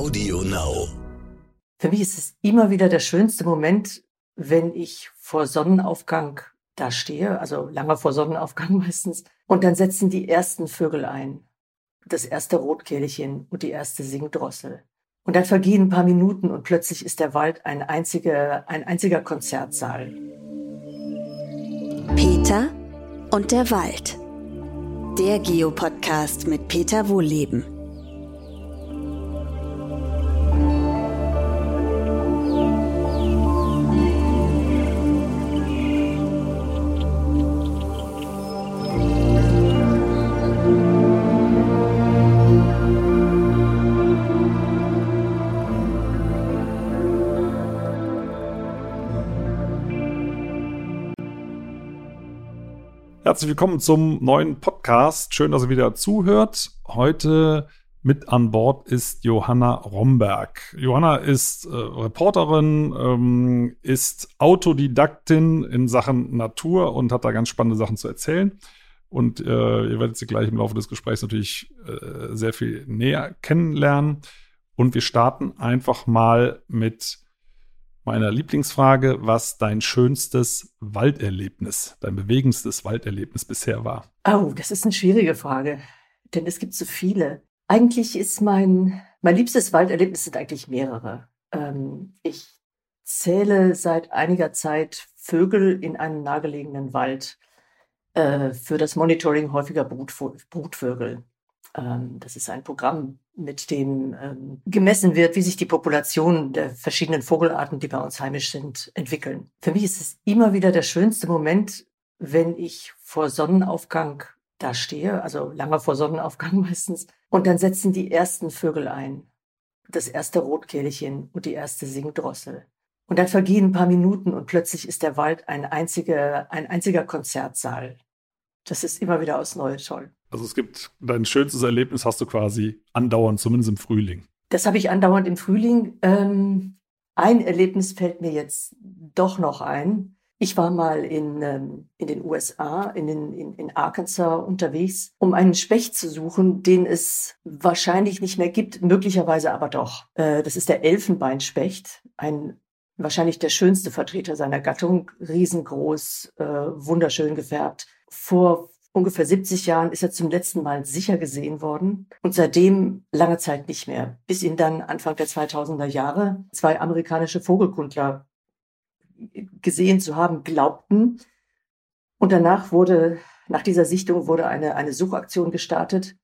Audio Now. Für mich ist es immer wieder der schönste Moment, wenn ich vor Sonnenaufgang da stehe, also lange vor Sonnenaufgang meistens, und dann setzen die ersten Vögel ein. Das erste Rotkehlchen und die erste Singdrossel. Und dann vergehen ein paar Minuten und plötzlich ist der Wald ein einziger, ein einziger Konzertsaal. Peter und der Wald. Der Geopodcast mit Peter Wohlleben. Herzlich willkommen zum neuen Podcast. Schön, dass ihr wieder zuhört. Heute mit an Bord ist Johanna Romberg. Johanna ist äh, Reporterin, ähm, ist Autodidaktin in Sachen Natur und hat da ganz spannende Sachen zu erzählen. Und äh, ihr werdet sie gleich im Laufe des Gesprächs natürlich äh, sehr viel näher kennenlernen. Und wir starten einfach mal mit meiner Lieblingsfrage, was dein schönstes Walderlebnis, dein bewegendstes Walderlebnis bisher war. Oh, das ist eine schwierige Frage, denn es gibt so viele. Eigentlich ist mein, mein liebstes Walderlebnis sind eigentlich mehrere. Ähm, ich zähle seit einiger Zeit Vögel in einem nahegelegenen Wald äh, für das Monitoring häufiger Brutvögel. Ähm, das ist ein Programm, mit dem ähm, gemessen wird, wie sich die Population der verschiedenen Vogelarten, die bei uns heimisch sind, entwickeln. Für mich ist es immer wieder der schönste Moment, wenn ich vor Sonnenaufgang da stehe, also lange vor Sonnenaufgang meistens, und dann setzen die ersten Vögel ein. Das erste Rotkehlchen und die erste Singdrossel. Und dann vergehen ein paar Minuten und plötzlich ist der Wald ein einziger, ein einziger Konzertsaal. Das ist immer wieder aus Neue toll. Also es gibt dein schönstes Erlebnis hast du quasi andauernd, zumindest im Frühling. Das habe ich andauernd im Frühling. Ähm, ein Erlebnis fällt mir jetzt doch noch ein. Ich war mal in, ähm, in den USA, in, den, in, in Arkansas unterwegs, um einen Specht zu suchen, den es wahrscheinlich nicht mehr gibt, möglicherweise aber doch. Äh, das ist der Elfenbeinspecht, ein wahrscheinlich der schönste Vertreter seiner Gattung, riesengroß, äh, wunderschön gefärbt. Vor ungefähr 70 Jahren ist er zum letzten Mal sicher gesehen worden und seitdem lange Zeit nicht mehr, bis ihn dann Anfang der 2000er Jahre zwei amerikanische Vogelkundler gesehen zu haben glaubten. Und danach wurde, nach dieser Sichtung wurde eine, eine Suchaktion gestartet,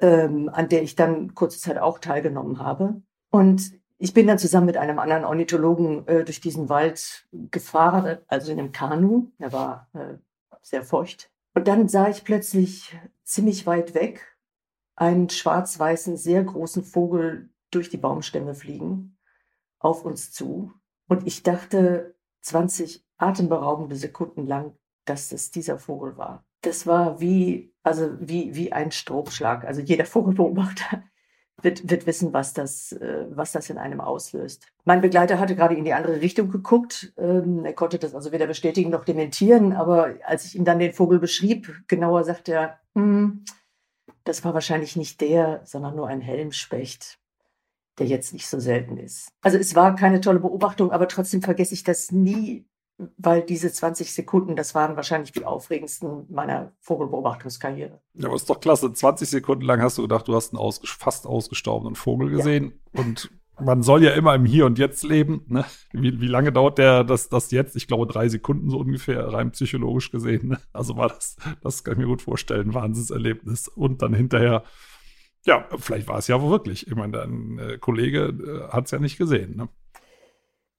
ähm, an der ich dann kurze Zeit auch teilgenommen habe. Und ich bin dann zusammen mit einem anderen Ornithologen äh, durch diesen Wald gefahren, also in einem Kanu. Er war äh, sehr feucht und dann sah ich plötzlich ziemlich weit weg einen schwarz-weißen, sehr großen Vogel durch die Baumstämme fliegen, auf uns zu. Und ich dachte 20 atemberaubende Sekunden lang, dass es dieser Vogel war. Das war wie, also wie, wie ein Stromschlag. Also jeder Vogelbeobachter wird, wird wissen, was das, äh, was das in einem auslöst. Mein Begleiter hatte gerade in die andere Richtung geguckt. Ähm, er konnte das also weder bestätigen noch dementieren. Aber als ich ihm dann den Vogel beschrieb, genauer sagte er, hm, das war wahrscheinlich nicht der, sondern nur ein Helmspecht, der jetzt nicht so selten ist. Also es war keine tolle Beobachtung, aber trotzdem vergesse ich das nie, weil diese 20 Sekunden, das waren wahrscheinlich die aufregendsten meiner Vogelbeobachtungskarriere. Ja, aber ist doch klasse. 20 Sekunden lang hast du gedacht, du hast einen ausges fast ausgestorbenen Vogel gesehen. Ja. Und man soll ja immer im Hier und Jetzt leben. Ne? Wie, wie lange dauert der das, das jetzt? Ich glaube, drei Sekunden so ungefähr, rein psychologisch gesehen. Ne? Also war das, das kann ich mir gut vorstellen, Wahnsinnserlebnis. Und dann hinterher, ja, vielleicht war es ja wirklich. Ich meine, dein äh, Kollege äh, hat es ja nicht gesehen. Ne?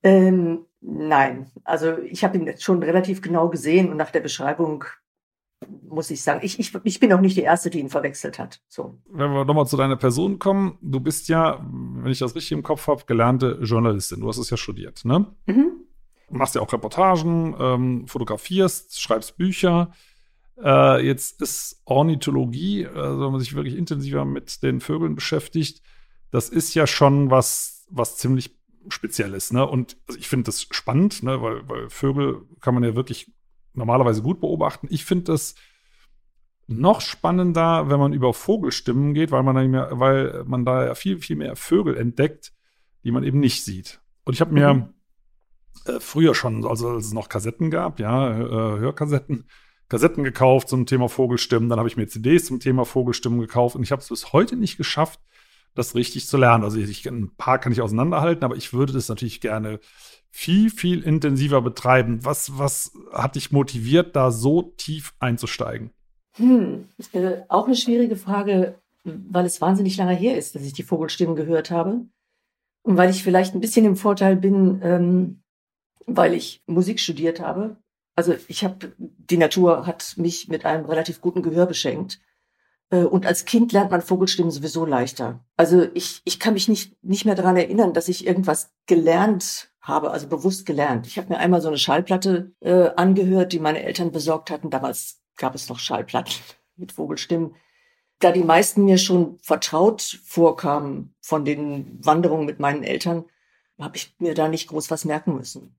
Ähm, nein, also ich habe ihn jetzt schon relativ genau gesehen und nach der Beschreibung muss ich sagen, ich, ich, ich bin auch nicht die Erste, die ihn verwechselt hat. So. Wenn wir nochmal zu deiner Person kommen, du bist ja, wenn ich das richtig im Kopf habe, gelernte Journalistin. Du hast es ja studiert, ne? Mhm. Machst ja auch Reportagen, ähm, fotografierst, schreibst Bücher. Äh, jetzt ist Ornithologie, also wenn man sich wirklich intensiver mit den Vögeln beschäftigt, das ist ja schon was, was ziemlich Spezielles. Ne? Und also ich finde das spannend, ne? weil, weil Vögel kann man ja wirklich normalerweise gut beobachten. Ich finde das noch spannender, wenn man über Vogelstimmen geht, weil man da, mehr, weil man da ja viel, viel mehr Vögel entdeckt, die man eben nicht sieht. Und ich habe mir mhm. äh, früher schon, also als es noch Kassetten gab, ja, äh, Hörkassetten, Kassetten gekauft zum Thema Vogelstimmen. Dann habe ich mir CDs zum Thema Vogelstimmen gekauft und ich habe es bis heute nicht geschafft, das richtig zu lernen. Also ich, ein paar kann ich auseinanderhalten, aber ich würde das natürlich gerne viel, viel intensiver betreiben. Was, was hat dich motiviert, da so tief einzusteigen? Hm, äh, auch eine schwierige Frage, weil es wahnsinnig lange her ist, dass ich die Vogelstimmen gehört habe. Und weil ich vielleicht ein bisschen im Vorteil bin, ähm, weil ich Musik studiert habe. Also ich habe, die Natur hat mich mit einem relativ guten Gehör beschenkt. Äh, und als Kind lernt man Vogelstimmen sowieso leichter. Also ich, ich kann mich nicht, nicht mehr daran erinnern, dass ich irgendwas gelernt habe, also bewusst gelernt. Ich habe mir einmal so eine Schallplatte äh, angehört, die meine Eltern besorgt hatten. Damals gab es noch Schallplatten mit Vogelstimmen. Da die meisten mir schon vertraut vorkamen von den Wanderungen mit meinen Eltern, habe ich mir da nicht groß was merken müssen.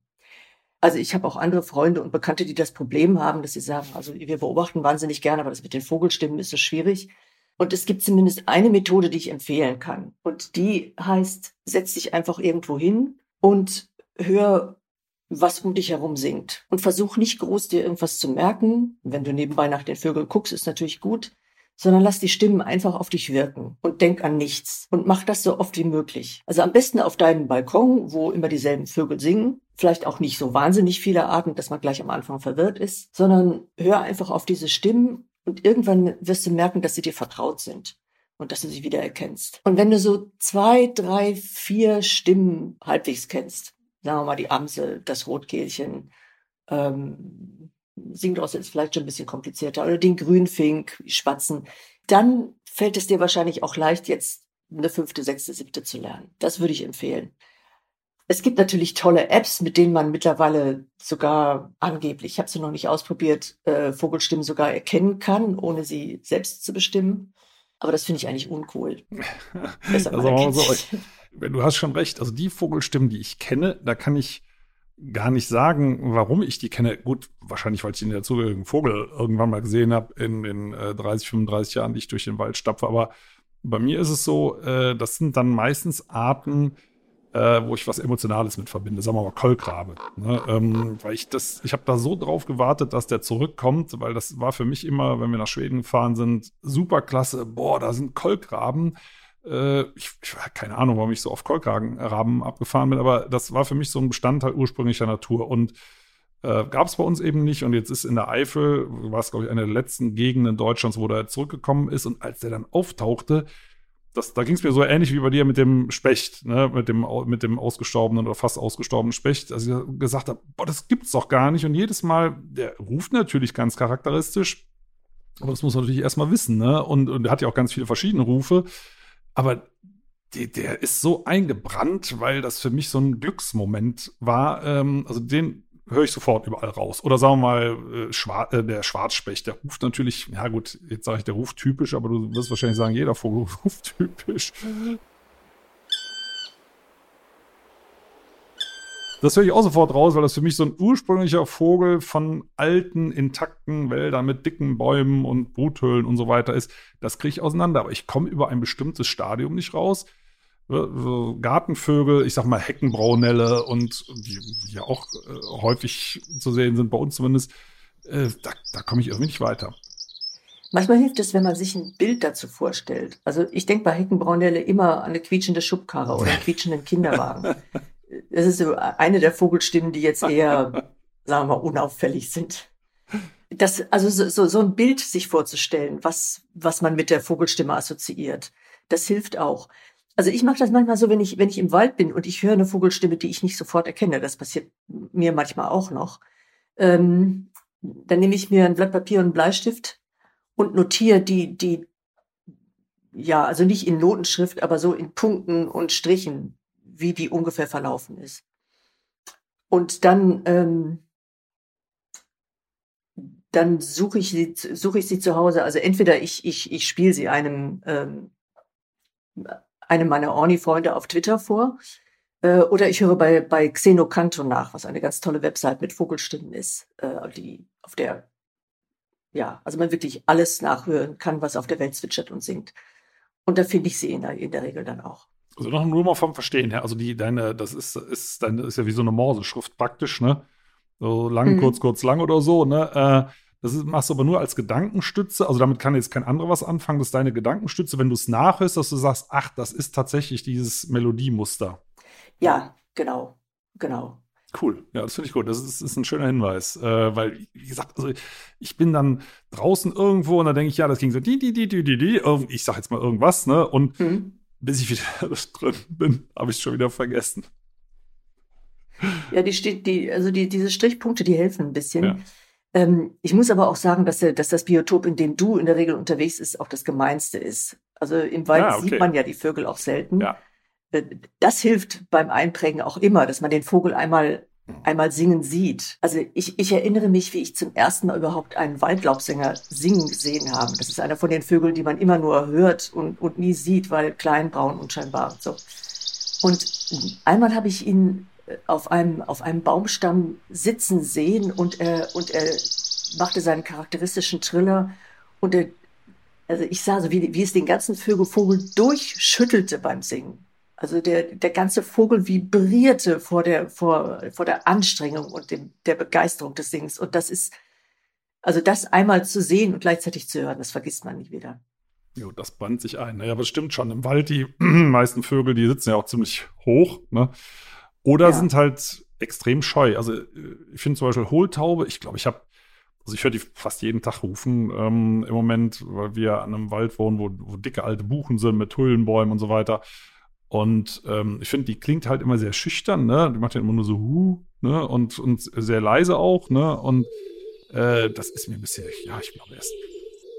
Also ich habe auch andere Freunde und Bekannte, die das Problem haben, dass sie sagen, also wir beobachten wahnsinnig gerne, aber das mit den Vogelstimmen ist so schwierig. Und es gibt zumindest eine Methode, die ich empfehlen kann. Und die heißt, setz dich einfach irgendwo hin und hör, was um dich herum singt. Und versuch nicht groß dir irgendwas zu merken. Wenn du nebenbei nach den Vögeln guckst, ist natürlich gut. Sondern lass die Stimmen einfach auf dich wirken und denk an nichts und mach das so oft wie möglich. Also am besten auf deinem Balkon, wo immer dieselben Vögel singen. Vielleicht auch nicht so wahnsinnig viele Arten, dass man gleich am Anfang verwirrt ist, sondern hör einfach auf diese Stimmen und irgendwann wirst du merken, dass sie dir vertraut sind und dass du sie wieder erkennst. Und wenn du so zwei, drei, vier Stimmen halbwegs kennst, sagen wir mal die Amsel, das Rotkehlchen, ähm, Singdrossel ist vielleicht schon ein bisschen komplizierter, oder den Grünfink, die Spatzen, dann fällt es dir wahrscheinlich auch leicht, jetzt eine fünfte, sechste, siebte zu lernen. Das würde ich empfehlen. Es gibt natürlich tolle Apps, mit denen man mittlerweile sogar angeblich, ich habe sie noch nicht ausprobiert, äh, Vogelstimmen sogar erkennen kann, ohne sie selbst zu bestimmen. Aber das finde ich eigentlich uncool. also, so, du hast schon recht. Also die Vogelstimmen, die ich kenne, da kann ich gar nicht sagen, warum ich die kenne. Gut, wahrscheinlich, weil ich den dazugehörigen Vogel irgendwann mal gesehen habe in den äh, 30, 35 Jahren, die ich durch den Wald stapfe. Aber bei mir ist es so, äh, das sind dann meistens Arten, äh, wo ich was Emotionales mit verbinde, sagen wir mal Kolkrabe. Ne? Ähm, weil ich das, ich habe da so drauf gewartet, dass der zurückkommt, weil das war für mich immer, wenn wir nach Schweden gefahren sind, super klasse. Boah, da sind Kolkraben. Äh, ich, keine Ahnung, warum ich so auf Kolkraben abgefahren bin, aber das war für mich so ein Bestandteil ursprünglicher Natur und äh, Gab es bei uns eben nicht und jetzt ist in der Eifel, war es glaube ich eine der letzten Gegenden Deutschlands, wo der zurückgekommen ist und als der dann auftauchte, das, da ging es mir so ähnlich wie bei dir mit dem Specht, ne? mit, dem, mit dem ausgestorbenen oder fast ausgestorbenen Specht. Also ich gesagt habe, boah, das gibt's doch gar nicht. Und jedes Mal, der ruft natürlich ganz charakteristisch, aber das muss man natürlich erstmal wissen, ne? Und, und er hat ja auch ganz viele verschiedene Rufe. Aber die, der ist so eingebrannt, weil das für mich so ein Glücksmoment war. Ähm, also den, höre ich sofort überall raus. Oder sagen wir mal, äh, Schwar äh, der Schwarzspecht, der ruft natürlich, ja gut, jetzt sage ich, der ruft typisch, aber du wirst wahrscheinlich sagen, jeder Vogel ruft typisch. Das höre ich auch sofort raus, weil das für mich so ein ursprünglicher Vogel von alten, intakten Wäldern mit dicken Bäumen und Bruthöhlen und so weiter ist. Das kriege ich auseinander, aber ich komme über ein bestimmtes Stadium nicht raus. Gartenvögel, ich sag mal Heckenbraunelle und die ja auch äh, häufig zu sehen sind, bei uns zumindest, äh, da, da komme ich irgendwie nicht weiter. Manchmal hilft es, wenn man sich ein Bild dazu vorstellt. Also ich denke bei Heckenbraunelle immer an eine quietschende Schubkarre oder einen quietschenden Kinderwagen. Das ist so eine der Vogelstimmen, die jetzt eher, sagen wir mal, unauffällig sind. Das, also so, so ein Bild sich vorzustellen, was, was man mit der Vogelstimme assoziiert, das hilft auch. Also ich mache das manchmal so, wenn ich, wenn ich im Wald bin und ich höre eine Vogelstimme, die ich nicht sofort erkenne. Das passiert mir manchmal auch noch. Ähm, dann nehme ich mir ein Blatt Papier und einen Bleistift und notiere die, die, ja, also nicht in Notenschrift, aber so in Punkten und Strichen, wie die ungefähr verlaufen ist. Und dann, ähm, dann suche ich sie, ich sie zu Hause. Also entweder ich, ich, ich spiele sie einem ähm, einem meiner Orni-Freunde auf Twitter vor. Äh, oder ich höre bei, bei Xenocanto nach, was eine ganz tolle Website mit Vogelstimmen ist, äh, die, auf der ja, also man wirklich alles nachhören kann, was auf der Welt zwitschert und singt. Und da finde ich sie in der, in der Regel dann auch. Also noch nur mal vom Verstehen her. Also die, deine, das ist, ist, deine, ist ja wie so eine Morseschrift praktisch, ne? So lang, mhm. kurz, kurz, lang oder so, ne? Äh, das ist, machst du aber nur als Gedankenstütze. Also damit kann jetzt kein anderer was anfangen. Das ist deine Gedankenstütze, wenn du es nachhörst, dass du sagst, ach, das ist tatsächlich dieses Melodiemuster. Ja, genau, genau. Cool, ja, das finde ich gut. Das ist, ist, ein schöner Hinweis, äh, weil, wie gesagt, also ich bin dann draußen irgendwo und dann denke ich, ja, das ging so die, die, die, die, die, die, ich sag jetzt mal irgendwas, ne? Und mhm. Bis ich wieder drin bin, habe ich es schon wieder vergessen. Ja, die die, also die, diese Strichpunkte, die helfen ein bisschen. Ja. Ähm, ich muss aber auch sagen, dass, dass das Biotop, in dem du in der Regel unterwegs bist, auch das gemeinste ist. Also im Wald ah, okay. sieht man ja die Vögel auch selten. Ja. Äh, das hilft beim Einprägen auch immer, dass man den Vogel einmal einmal singen sieht. Also ich, ich erinnere mich, wie ich zum ersten Mal überhaupt einen Waldlaubsänger singen gesehen habe. Das ist einer von den Vögeln, die man immer nur hört und, und nie sieht, weil klein, braun, unscheinbar so. Und einmal habe ich ihn auf einem, auf einem Baumstamm sitzen sehen und er, und er machte seinen charakteristischen Triller und er, also ich sah so, wie, wie es den ganzen Vogel, Vogel durchschüttelte beim Singen. Also der, der ganze Vogel vibrierte vor der, vor, vor der Anstrengung und dem, der Begeisterung des Singens. Und das ist, also das einmal zu sehen und gleichzeitig zu hören, das vergisst man nicht wieder. Jo, das band sich ein. Naja, aber es stimmt schon. Im Wald, die meisten Vögel, die sitzen ja auch ziemlich hoch, ne? Oder ja. sind halt extrem scheu. Also äh, ich finde zum Beispiel Hohltaube, ich glaube, ich habe, also ich höre die fast jeden Tag rufen ähm, im Moment, weil wir an einem Wald wohnen, wo, wo dicke alte Buchen sind mit Hüllenbäumen und so weiter. Und ähm, ich finde, die klingt halt immer sehr schüchtern, ne? Die macht ja immer nur so hu, ne? Und, und sehr leise auch, ne? Und äh, das ist mir bisher, ja, ich glaube, erst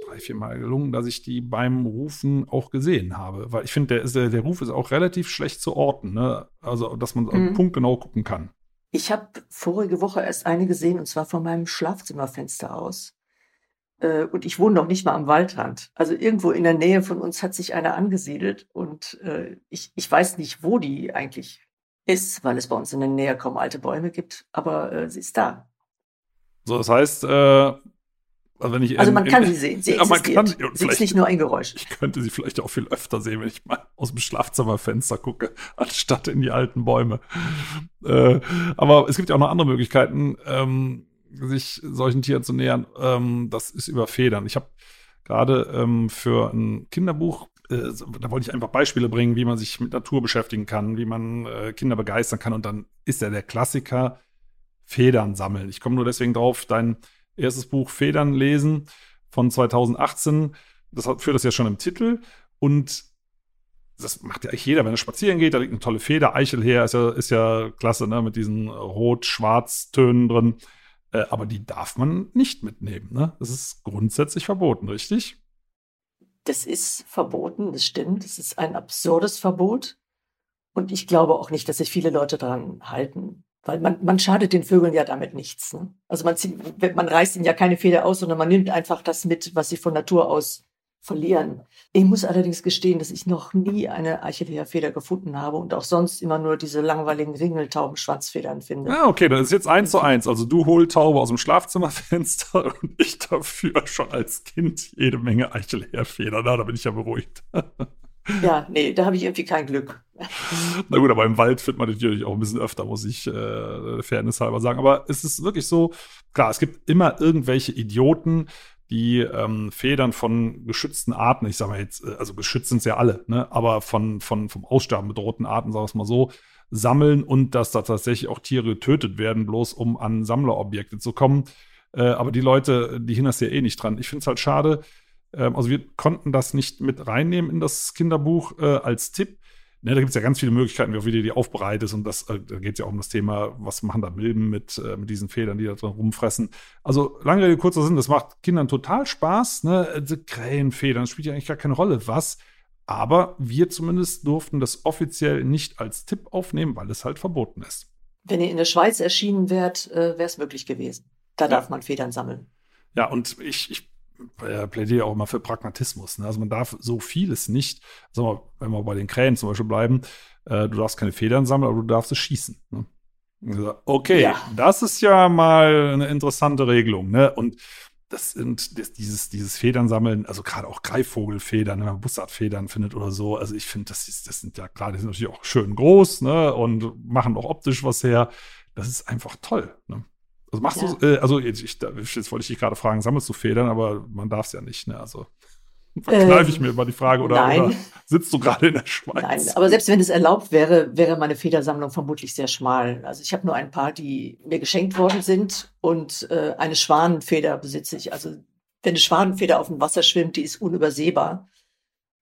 drei, vier Mal gelungen, dass ich die beim Rufen auch gesehen habe. Weil ich finde, der, der, der Ruf ist auch relativ schlecht zu orten, ne? Also, dass man mhm. punktgenau gucken kann. Ich habe vorige Woche erst eine gesehen, und zwar von meinem Schlafzimmerfenster aus. Äh, und ich wohne noch nicht mal am Waldrand. Also irgendwo in der Nähe von uns hat sich einer angesiedelt und äh, ich, ich weiß nicht, wo die eigentlich ist, weil es bei uns in der Nähe kaum alte Bäume gibt, aber äh, sie ist da. So, das heißt, äh, also, wenn ich also man in, kann sie sehen, sie existiert. Man kann, sie ist nicht nur ein Geräusch. Ich könnte sie vielleicht auch viel öfter sehen, wenn ich mal aus dem Schlafzimmerfenster gucke, anstatt in die alten Bäume. Äh, aber es gibt ja auch noch andere Möglichkeiten, ähm, sich solchen Tieren zu nähern. Ähm, das ist über Federn. Ich habe gerade ähm, für ein Kinderbuch äh, da wollte ich einfach Beispiele bringen, wie man sich mit Natur beschäftigen kann, wie man äh, Kinder begeistern kann. Und dann ist ja der Klassiker Federn sammeln. Ich komme nur deswegen drauf, dein erstes Buch Federn lesen von 2018. Das hat, führt das ja schon im Titel. Und das macht ja eigentlich jeder, wenn er spazieren geht, da liegt eine tolle Feder, Eichel her, ist ja, ist ja klasse, ne, mit diesen Rot-Schwarz-Tönen drin. Äh, aber die darf man nicht mitnehmen, ne? Das ist grundsätzlich verboten, richtig? Das ist verboten, das stimmt. Das ist ein absurdes Verbot. Und ich glaube auch nicht, dass sich viele Leute daran halten. Weil man, man schadet den Vögeln ja damit nichts. Ne? Also man, zieht, man reißt ihnen ja keine Feder aus, sondern man nimmt einfach das mit, was sie von Natur aus verlieren. Ich muss allerdings gestehen, dass ich noch nie eine Eichelheerfeder gefunden habe und auch sonst immer nur diese langweiligen Ringeltauben-Schwanzfedern finde. Ah, okay, dann ist jetzt eins zu eins. Also du Hohltaube aus dem Schlafzimmerfenster und ich dafür schon als Kind jede Menge Eichelheerfedern. Na, da bin ich ja beruhigt. Ja, nee, da habe ich irgendwie kein Glück. Na gut, aber im Wald findet man natürlich auch ein bisschen öfter, muss ich äh, Fairness halber sagen. Aber es ist wirklich so, klar, es gibt immer irgendwelche Idioten, die ähm, Federn von geschützten Arten, ich sage mal jetzt, äh, also geschützt sind ja alle, ne, aber von, von vom Aussterben bedrohten Arten, sagen wir es mal so, sammeln und dass da tatsächlich auch Tiere getötet werden, bloß um an Sammlerobjekte zu kommen. Äh, aber die Leute, die hindern ja eh nicht dran. Ich finde es halt schade, ähm, also wir konnten das nicht mit reinnehmen in das Kinderbuch äh, als Tipp. Ne, da gibt es ja ganz viele Möglichkeiten, wie du die aufbereitest. Und das, äh, da geht es ja auch um das Thema, was machen da Milben mit, äh, mit diesen Federn, die da drin rumfressen. Also, lange Rede, kurzer Sinn, das macht Kindern total Spaß. Ne? Also, Krähenfedern, spielt ja eigentlich gar keine Rolle, was. Aber wir zumindest durften das offiziell nicht als Tipp aufnehmen, weil es halt verboten ist. Wenn ihr in der Schweiz erschienen wärt, äh, wäre es möglich gewesen. Da ja. darf man Federn sammeln. Ja, und ich, ich plädiere auch immer für Pragmatismus. Ne? Also man darf so vieles nicht, also wenn wir bei den Krähen zum Beispiel bleiben, äh, du darfst keine Federn sammeln, aber du darfst es schießen. Ne? Okay, ja. das ist ja mal eine interessante Regelung. Ne? Und das sind das, dieses, dieses Federn sammeln, also gerade auch Greifvogelfedern, wenn man Bussardfedern findet oder so. Also ich finde, das, ist, das sind ja klar, die sind natürlich auch schön groß, ne? Und machen auch optisch was her. Das ist einfach toll. Ne? Also machst ja. du, äh, also jetzt, ich, jetzt wollte ich dich gerade fragen, sammelst du Federn, aber man darf es ja nicht, ne? Also verkneife ich ähm, mir immer die Frage oder, oder, sitzt du gerade in der Schweiz? Nein, aber selbst wenn es erlaubt wäre, wäre meine Federsammlung vermutlich sehr schmal. Also ich habe nur ein paar, die mir geschenkt worden sind und äh, eine Schwanenfeder besitze ich. Also wenn eine Schwanenfeder auf dem Wasser schwimmt, die ist unübersehbar,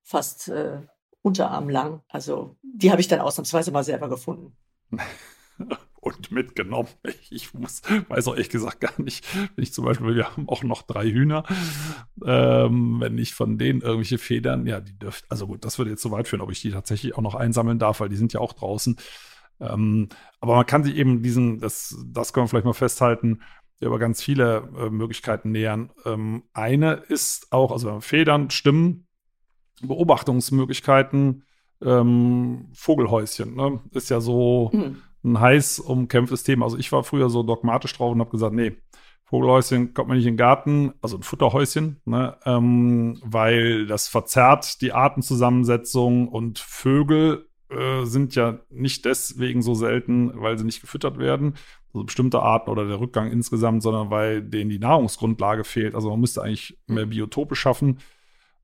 fast äh, unterarmlang. Also die habe ich dann ausnahmsweise mal selber gefunden. und mitgenommen. Ich muss, weiß auch ehrlich gesagt gar nicht, wenn ich zum Beispiel, wir haben auch noch drei Hühner, ähm, wenn ich von denen irgendwelche Federn, ja, die dürft, also gut, das würde jetzt so weit führen, ob ich die tatsächlich auch noch einsammeln darf, weil die sind ja auch draußen. Ähm, aber man kann sich eben diesen, das, das können wir vielleicht mal festhalten, über ganz viele äh, Möglichkeiten nähern. Ähm, eine ist auch, also Federn, Stimmen, Beobachtungsmöglichkeiten, ähm, Vogelhäuschen, ne? Ist ja so. Mhm ein heiß umkämpftes Thema. Also ich war früher so dogmatisch drauf und habe gesagt, nee, Vogelhäuschen kommt man nicht in den Garten, also ein Futterhäuschen, ne, ähm, weil das verzerrt die Artenzusammensetzung und Vögel äh, sind ja nicht deswegen so selten, weil sie nicht gefüttert werden, also bestimmte Arten oder der Rückgang insgesamt, sondern weil denen die Nahrungsgrundlage fehlt. Also man müsste eigentlich mehr Biotope schaffen.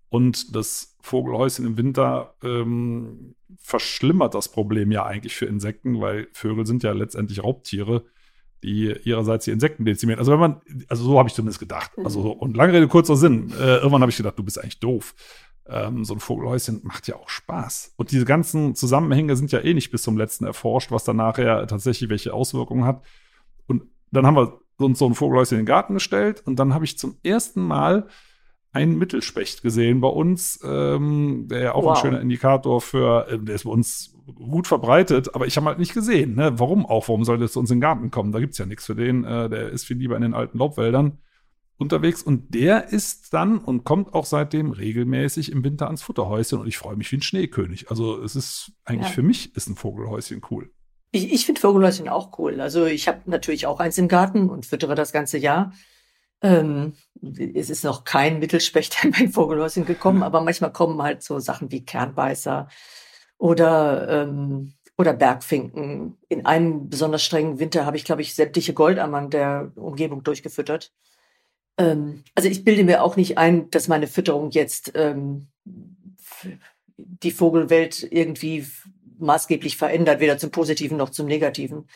Und das Vogelhäuschen im Winter ähm, verschlimmert das Problem ja eigentlich für Insekten, weil Vögel sind ja letztendlich Raubtiere, die ihrerseits die Insekten dezimieren. Also wenn man, also so habe ich zumindest gedacht. Also und lange Rede kurzer Sinn. Äh, irgendwann habe ich gedacht, du bist eigentlich doof. Ähm, so ein Vogelhäuschen macht ja auch Spaß. Und diese ganzen Zusammenhänge sind ja eh nicht bis zum letzten erforscht, was dann nachher tatsächlich welche Auswirkungen hat. Und dann haben wir uns so ein Vogelhäuschen in den Garten gestellt und dann habe ich zum ersten Mal einen Mittelspecht gesehen bei uns, ähm, der ja auch wow. ein schöner Indikator für, äh, der ist bei uns gut verbreitet, aber ich habe halt nicht gesehen. Ne? Warum auch? Warum soll der zu uns in den Garten kommen? Da gibt's ja nichts für den. Äh, der ist viel lieber in den alten Laubwäldern unterwegs und der ist dann und kommt auch seitdem regelmäßig im Winter ans Futterhäuschen und ich freue mich wie ein Schneekönig. Also es ist eigentlich ja. für mich ist ein Vogelhäuschen cool. Ich, ich finde Vogelhäuschen auch cool. Also ich habe natürlich auch eins im Garten und füttere das ganze Jahr. Ähm, es ist noch kein Mittelspecht in mein Vogelhäuschen gekommen, aber manchmal kommen halt so Sachen wie Kernbeißer oder, ähm, oder Bergfinken. In einem besonders strengen Winter habe ich, glaube ich, sämtliche Goldammern der Umgebung durchgefüttert. Ähm, also ich bilde mir auch nicht ein, dass meine Fütterung jetzt ähm, die Vogelwelt irgendwie maßgeblich verändert, weder zum Positiven noch zum Negativen.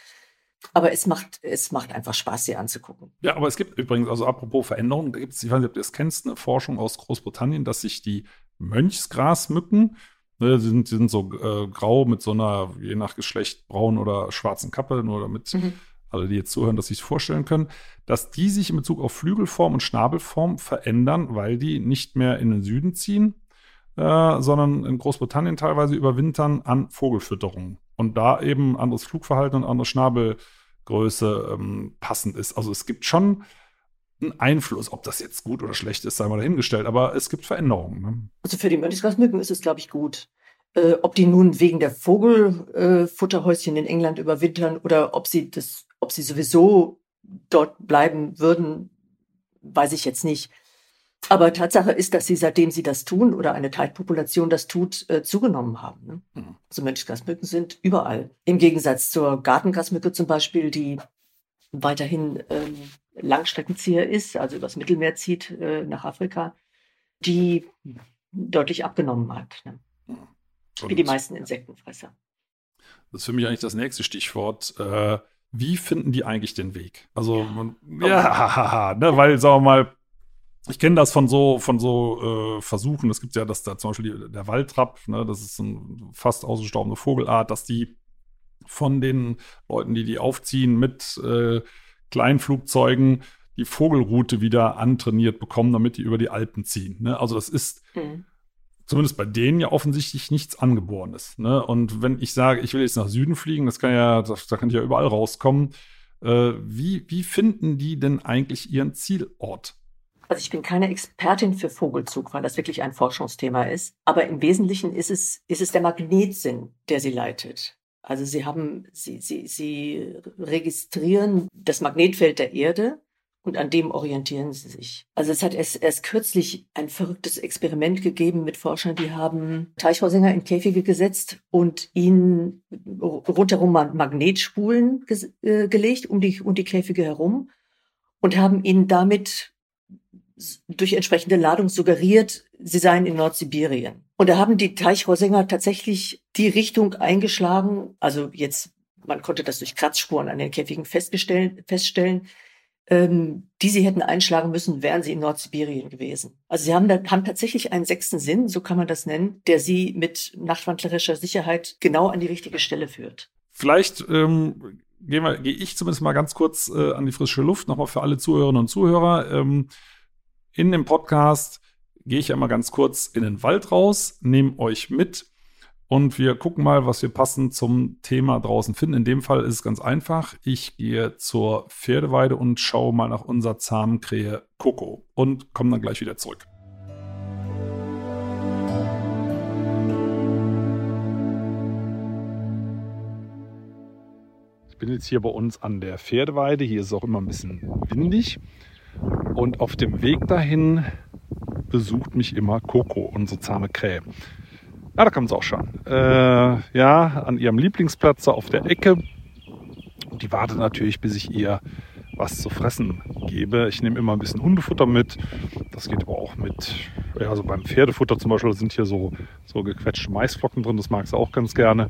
Aber es macht, es macht einfach Spaß, sie anzugucken. Ja, aber es gibt übrigens, also apropos Veränderungen, da gibt es, ich weiß nicht, ob du das kennst, eine Forschung aus Großbritannien, dass sich die Mönchsgrasmücken, ne, sind, sind so äh, grau mit so einer, je nach Geschlecht, braun oder schwarzen Kappe, nur damit mhm. alle, die jetzt zuhören, dass sich vorstellen können, dass die sich in Bezug auf Flügelform und Schnabelform verändern, weil die nicht mehr in den Süden ziehen, äh, sondern in Großbritannien teilweise überwintern an Vogelfütterung und da eben anderes Flugverhalten und andere Schnabelgröße ähm, passend ist. Also es gibt schon einen Einfluss, ob das jetzt gut oder schlecht ist, sei mal dahingestellt, aber es gibt Veränderungen. Ne? Also für die Mönchsgrasmücken ist es, glaube ich, gut. Äh, ob die nun wegen der Vogelfutterhäuschen äh, in England überwintern oder ob sie das, ob sie sowieso dort bleiben würden, weiß ich jetzt nicht. Aber Tatsache ist, dass sie, seitdem sie das tun oder eine Teilpopulation das tut, äh, zugenommen haben. Ne? Mhm. Also Mönchsgrasmücken sind überall. Im Gegensatz zur Gartengrasmücke zum Beispiel, die weiterhin ähm, Langstreckenzieher ist, also übers Mittelmeer zieht äh, nach Afrika, die deutlich abgenommen hat. Ne? Wie die meisten Insektenfresser. Das ist für mich eigentlich das nächste Stichwort. Äh, wie finden die eigentlich den Weg? Also, man, ja, ne, weil, sagen wir mal, ich kenne das von so, von so äh, Versuchen. Es gibt ja das da zum Beispiel die, der Waldtrapp, ne, das ist ein fast ausgestorbene Vogelart, dass die von den Leuten, die die aufziehen, mit äh, Kleinflugzeugen die Vogelroute wieder antrainiert bekommen, damit die über die Alpen ziehen. Ne? Also das ist mhm. zumindest bei denen ja offensichtlich nichts Angeborenes. Ne? Und wenn ich sage, ich will jetzt nach Süden fliegen, das kann ja, das, da kann ich ja überall rauskommen. Äh, wie, wie finden die denn eigentlich ihren Zielort? Also ich bin keine Expertin für Vogelzug, weil das wirklich ein Forschungsthema ist. Aber im Wesentlichen ist es, ist es der Magnetsinn, der sie leitet. Also sie haben, sie, sie, sie registrieren das Magnetfeld der Erde Und an dem orientieren sie sich. Also es hat erst, erst kürzlich ein verrücktes Experiment gegeben mit Forschern, die haben Teichhausinger in Käfige gesetzt und ihnen rundherum Magnetspulen äh, gelegt, um die, um die Käfige herum und haben ihnen damit durch entsprechende Ladung suggeriert, sie seien in Nordsibirien. Und da haben die Teichhausinger tatsächlich die Richtung eingeschlagen, also jetzt, man konnte das durch Kratzspuren an den Käfigen feststellen, ähm, die sie hätten einschlagen müssen, wären sie in Nordsibirien gewesen. Also sie haben, da, haben tatsächlich einen sechsten Sinn, so kann man das nennen, der sie mit nachtwandlerischer Sicherheit genau an die richtige Stelle führt. Vielleicht ähm, gehe geh ich zumindest mal ganz kurz äh, an die frische Luft, nochmal für alle Zuhörerinnen und Zuhörer. Ähm, in dem Podcast gehe ich einmal ganz kurz in den Wald raus, nehme euch mit und wir gucken mal, was wir passend zum Thema draußen finden. In dem Fall ist es ganz einfach. Ich gehe zur Pferdeweide und schaue mal nach unserer zahmen Krähe Coco und komme dann gleich wieder zurück. Ich bin jetzt hier bei uns an der Pferdeweide. Hier ist es auch immer ein bisschen windig. Und auf dem Weg dahin besucht mich immer Coco, unsere zahme Krähe. Ja, da kommt es auch schon. Äh, ja, an ihrem Lieblingsplatz auf der Ecke. Und die wartet natürlich, bis ich ihr was zu fressen gebe. Ich nehme immer ein bisschen Hundefutter mit. Das geht aber auch mit, ja, so beim Pferdefutter zum Beispiel sind hier so, so gequetschte Maisflocken drin. Das mag sie auch ganz gerne.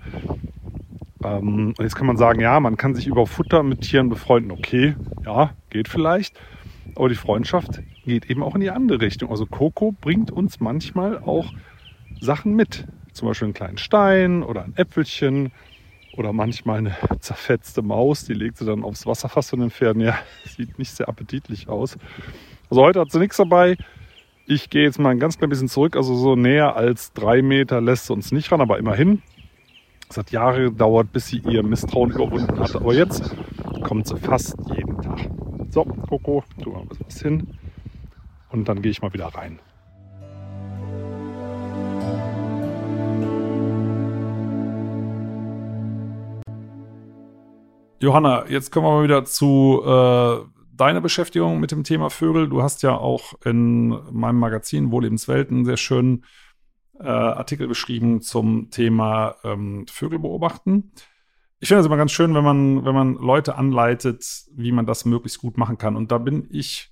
Ähm, und jetzt kann man sagen, ja, man kann sich über Futter mit Tieren befreunden. Okay, ja, geht vielleicht. Aber die Freundschaft geht eben auch in die andere Richtung. Also Coco bringt uns manchmal auch Sachen mit. Zum Beispiel einen kleinen Stein oder ein Äpfelchen oder manchmal eine zerfetzte Maus, die legt sie dann aufs Wasserfass von den Pferden. Ja, sieht nicht sehr appetitlich aus. Also heute hat sie nichts dabei. Ich gehe jetzt mal ein ganz klein bisschen zurück. Also so näher als drei Meter lässt sie uns nicht ran, aber immerhin. Es hat Jahre gedauert, bis sie ihr Misstrauen überwunden hat. Aber jetzt kommt sie fast jeden Tag. So, Coco, tu mal was hin. Und dann gehe ich mal wieder rein. Johanna, jetzt kommen wir mal wieder zu äh, deiner Beschäftigung mit dem Thema Vögel. Du hast ja auch in meinem Magazin Wohllebenswelt einen sehr schönen äh, Artikel beschrieben zum Thema ähm, Vögel beobachten. Ich finde es immer ganz schön, wenn man, wenn man Leute anleitet, wie man das möglichst gut machen kann. Und da bin ich,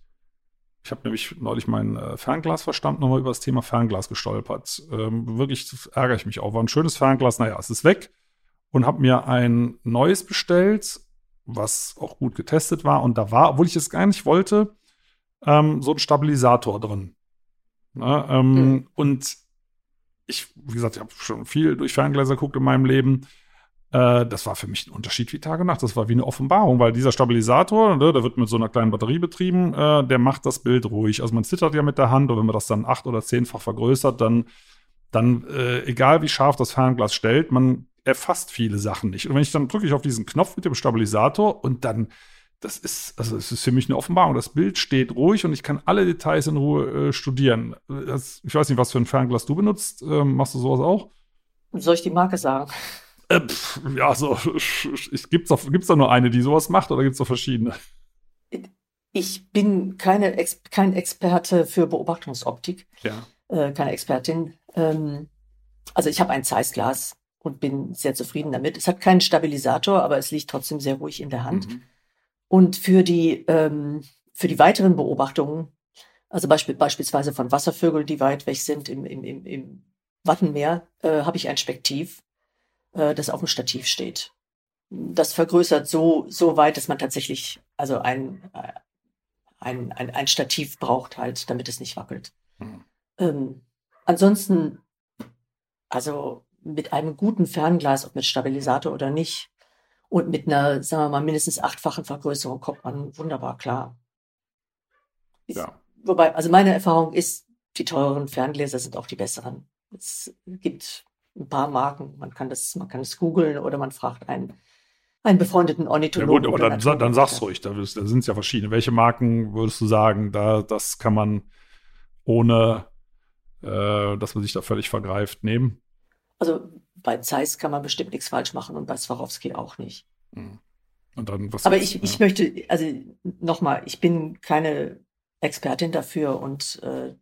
ich habe nämlich neulich mein äh, Fernglasverstand nochmal über das Thema Fernglas gestolpert. Ähm, wirklich ärgere ich mich auch. War ein schönes Fernglas, naja, es ist weg und habe mir ein neues bestellt, was auch gut getestet war. Und da war, obwohl ich es gar nicht wollte, ähm, so ein Stabilisator drin. Ne, ähm, mhm. Und ich, wie gesagt, ich habe schon viel durch Ferngläser geguckt in meinem Leben. Äh, das war für mich ein Unterschied wie Tag und Nacht. Das war wie eine Offenbarung, weil dieser Stabilisator, ne, der wird mit so einer kleinen Batterie betrieben, äh, der macht das Bild ruhig. Also man zittert ja mit der Hand und wenn man das dann acht oder zehnfach vergrößert, dann, dann äh, egal wie scharf das Fernglas stellt, man erfasst viele Sachen nicht. Und wenn ich dann drücke ich auf diesen Knopf mit dem Stabilisator und dann, das ist, also es ist für mich eine Offenbarung. Das Bild steht ruhig und ich kann alle Details in Ruhe äh, studieren. Das, ich weiß nicht, was für ein Fernglas du benutzt. Ähm, machst du sowas auch? Soll ich die Marke sagen? Äh, pff, ja, so, gibt es gibt's da nur eine, die sowas macht oder gibt es da verschiedene? Ich bin keine Ex kein Experte für Beobachtungsoptik. Ja. Äh, keine Expertin. Ähm, also ich habe ein Zeissglas und bin sehr zufrieden damit. Es hat keinen Stabilisator, aber es liegt trotzdem sehr ruhig in der Hand. Mhm. Und für die, ähm, für die weiteren Beobachtungen, also beispiel, beispielsweise von Wasservögeln, die weit weg sind im, im, im, im Wattenmeer, äh, habe ich ein Spektiv, äh, das auf dem Stativ steht. Das vergrößert so, so weit, dass man tatsächlich also ein, äh, ein, ein, ein Stativ braucht halt, damit es nicht wackelt. Mhm. Ähm, ansonsten, also mit einem guten Fernglas, ob mit Stabilisator oder nicht, und mit einer, sagen wir mal, mindestens achtfachen Vergrößerung kommt man wunderbar klar. Ja. Wobei, also meine Erfahrung ist, die teureren Ferngläser sind auch die besseren. Es gibt ein paar Marken, man kann das, man kann es googeln oder man fragt einen, einen befreundeten Ornithologen. Ja gut, aber dann, dann sag's ruhig, da, da sind es ja verschiedene. Welche Marken würdest du sagen, da, das kann man ohne, äh, dass man sich da völlig vergreift, nehmen? Also bei Zeiss kann man bestimmt nichts falsch machen und bei Swarovski auch nicht. Hm. Und dann, was Aber jetzt, ich, ich möchte, also nochmal, ich bin keine Expertin dafür und äh,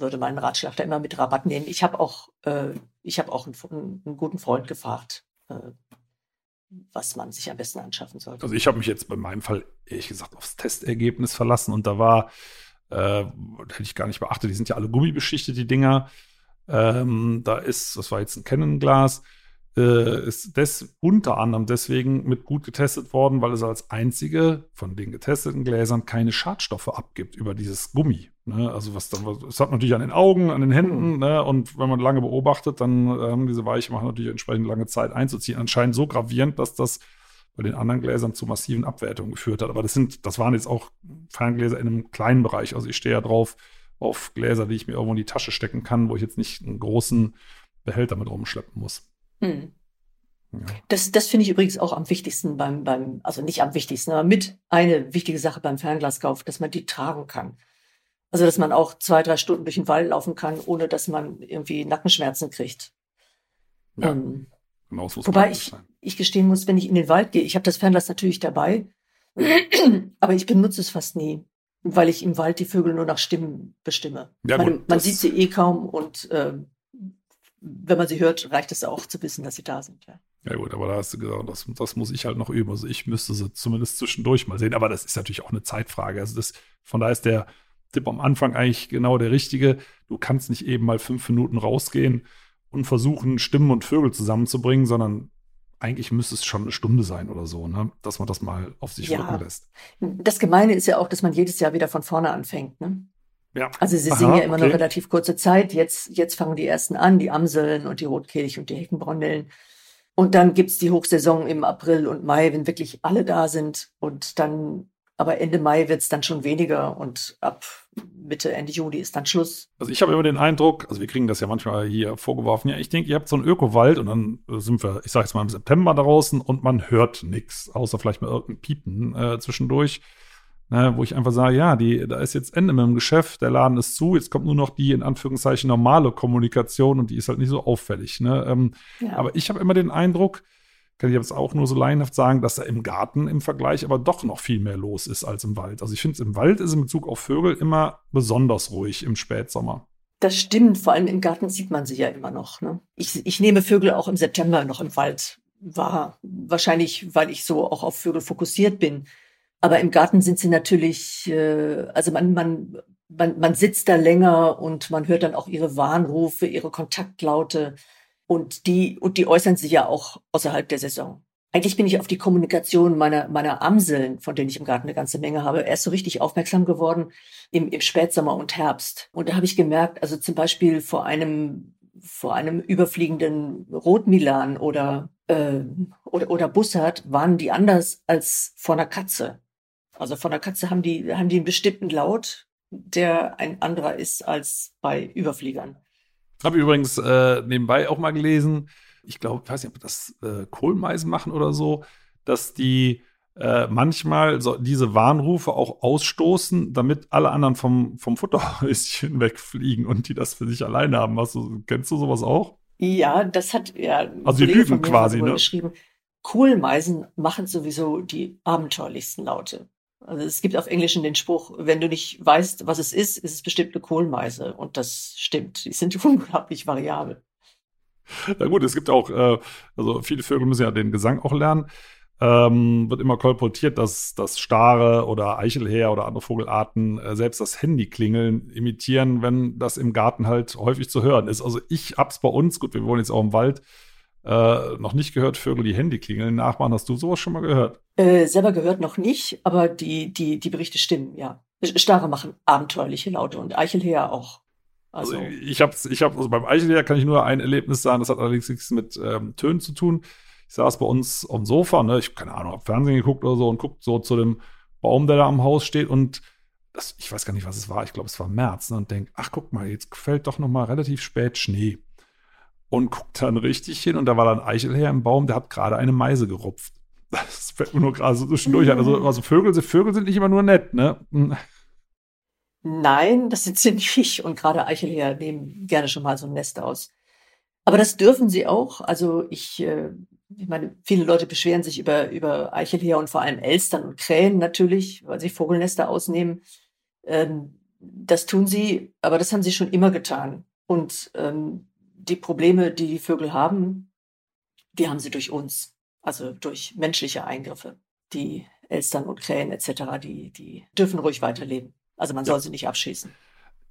würde meinen Ratschlag da immer mit Rabatt nehmen. Ich habe auch, äh, ich habe auch einen, einen guten Freund gefragt, äh, was man sich am besten anschaffen sollte. Also ich habe mich jetzt bei meinem Fall ehrlich gesagt aufs Testergebnis verlassen und da war, äh, hätte ich gar nicht beachtet, die sind ja alle gummibeschichtet, die Dinger. Ähm, da ist, das war jetzt ein Canon-Glas, äh, ist das unter anderem deswegen mit gut getestet worden, weil es als einzige von den getesteten Gläsern keine Schadstoffe abgibt über dieses Gummi. Ne? Also was dann, es hat natürlich an den Augen, an den Händen, ne? und wenn man lange beobachtet, dann haben diese Weiche machen natürlich entsprechend lange Zeit einzuziehen. Anscheinend so gravierend, dass das bei den anderen Gläsern zu massiven Abwertungen geführt hat. Aber das sind, das waren jetzt auch Ferngläser in einem kleinen Bereich. Also ich stehe ja drauf auf Gläser, die ich mir irgendwo in die Tasche stecken kann, wo ich jetzt nicht einen großen Behälter mit rumschleppen muss. Hm. Ja. Das, das finde ich übrigens auch am wichtigsten beim, beim, also nicht am wichtigsten, aber mit eine wichtige Sache beim Fernglaskauf, dass man die tragen kann. Also, dass man auch zwei, drei Stunden durch den Wald laufen kann, ohne dass man irgendwie Nackenschmerzen kriegt. Ja. Ähm, Genau, so Wobei ich, sein. ich gestehen muss, wenn ich in den Wald gehe, ich habe das Fernglas natürlich dabei, aber ich benutze es fast nie, weil ich im Wald die Vögel nur nach Stimmen bestimme. Ja, man man sieht sie eh kaum und ähm, wenn man sie hört, reicht es auch zu wissen, dass sie da sind. Ja. Ja gut, aber da hast du gesagt, das, das muss ich halt noch üben. Also ich müsste sie zumindest zwischendurch mal sehen. Aber das ist natürlich auch eine Zeitfrage. Also das, von daher ist der Tipp am Anfang eigentlich genau der richtige. Du kannst nicht eben mal fünf Minuten rausgehen und versuchen, Stimmen und Vögel zusammenzubringen, sondern eigentlich müsste es schon eine Stunde sein oder so, ne? dass man das mal auf sich Ja. wirken lässt. Das Gemeine ist ja auch, dass man jedes Jahr wieder von vorne anfängt. Ne? Ja. Also sie Aha, singen ja immer okay. nur relativ kurze Zeit. Jetzt, jetzt fangen die ersten an, die Amseln und die Rotkehlchen und die Heckenbraunellen. Und dann gibt's die Hochsaison im April und Mai, wenn wirklich alle da sind. Und dann, aber Ende Mai wird's dann schon weniger und ab Mitte, Ende Juli ist dann Schluss. Also ich habe immer den Eindruck, also wir kriegen das ja manchmal hier vorgeworfen, ja, ich denke, ihr habt so einen Ökowald und dann äh, sind wir, ich sage jetzt mal im September draußen und man hört nichts, außer vielleicht mal irgendein Piepen äh, zwischendurch, ne, wo ich einfach sage, ja, die, da ist jetzt Ende mit dem Geschäft, der Laden ist zu, jetzt kommt nur noch die in Anführungszeichen normale Kommunikation und die ist halt nicht so auffällig. Ne? Ähm, Ja. aber ich habe immer den Eindruck, kann ich jetzt auch nur so laienhaft sagen, dass da im Garten im Vergleich aber doch noch viel mehr los ist als im Wald. Also ich finde, im Wald ist in Bezug auf Vögel immer besonders ruhig im Spätsommer. Das stimmt, vor allem im Garten sieht man sie ja immer noch. Ne? Ich, ich nehme Vögel auch im September noch im Wald wahr. Wahrscheinlich, weil ich so auch auf Vögel fokussiert bin. Aber im Garten sind sie natürlich, äh, also man, man, man, man sitzt da länger und man hört dann auch ihre Warnrufe, ihre Kontaktlaute. Und die, und die äußern sich ja auch außerhalb der Saison. Eigentlich bin ich auf die Kommunikation meiner, meiner Amseln, von denen ich im Garten eine ganze Menge habe, erst so richtig aufmerksam geworden im, im Spätsommer und Herbst. Und da habe ich gemerkt, also zum Beispiel vor einem, vor einem überfliegenden Rotmilan oder, äh, oder, oder Bussard waren die anders als vor einer Katze. Also von der Katze haben die, haben die einen bestimmten Laut, der ein anderer ist als bei Überfliegern. Habe übrigens äh, nebenbei auch mal gelesen, ich glaube, ich weiß nicht, ob das äh, Kohlmeisen machen oder so, dass die äh, manchmal so diese Warnrufe auch ausstoßen, damit alle anderen vom, vom Futterhäuschen wegfliegen und die das für sich alleine haben. Hast du, kennst du sowas auch? Ja, das hat ja Also die lügen quasi, ne? geschrieben. Kohlmeisen machen sowieso die abenteuerlichsten Laute. Also es gibt auf Englisch den Spruch, wenn du nicht weißt, was es ist, ist es bestimmt eine Kohlmeise. Und das stimmt. Die sind unglaublich variabel. Na gut, es gibt auch, äh, also viele Vögel müssen ja den Gesang auch lernen. Ähm, wird immer kolportiert, dass das Stare oder Eichelhäher oder andere Vogelarten äh, selbst das Handyklingeln imitieren, wenn das im Garten halt häufig zu hören ist. Also ich hab's bei uns, gut, wir wohnen jetzt auch im Wald, äh, noch nicht gehört, Vögel, die Handyklingeln nachmachen. Hast du sowas schon mal gehört? Äh, selber gehört noch nicht, aber die, die, die Berichte stimmen, ja. Stare machen abenteuerliche Laute und Eichelhäher auch. Also, Also, ich hab's, ich hab, also beim Eichelhäher kann ich nur ein Erlebnis sagen, das hat allerdings nichts mit ähm, Tönen zu tun. Ich saß bei uns dem Sofa, ne, ich keine Ahnung, hab Fernsehen geguckt oder so und guckt so zu dem Baum, der da am Haus steht und das, ich weiß gar nicht, was es war, ich glaube, es war März, ne, und denk, ach guck mal, jetzt fällt doch noch mal relativ spät Schnee. Und guckt dann richtig hin und da war dann Eichelhäher im Baum, der hat gerade eine Meise gerupft. Das fällt mir nur gerade so zwischendurch ein. Also, also Vögel, Vögel sind nicht immer nur nett, ne? Nein, das sind sie nicht. Und gerade Eichelhäher nehmen gerne schon mal so ein Nest aus. Aber das dürfen sie auch. Also ich, äh, ich meine, viele Leute beschweren sich über, über Eichelheer und vor allem Elstern und Krähen natürlich, weil sie Vogelnester ausnehmen. Ähm, das tun sie, aber das haben sie schon immer getan. Und ähm, die Probleme, die die Vögel haben, die haben sie durch uns, also durch menschliche Eingriffe. Die Elstern und Krähen etc., die, die dürfen ruhig weiterleben. Also man ja. soll sie nicht abschießen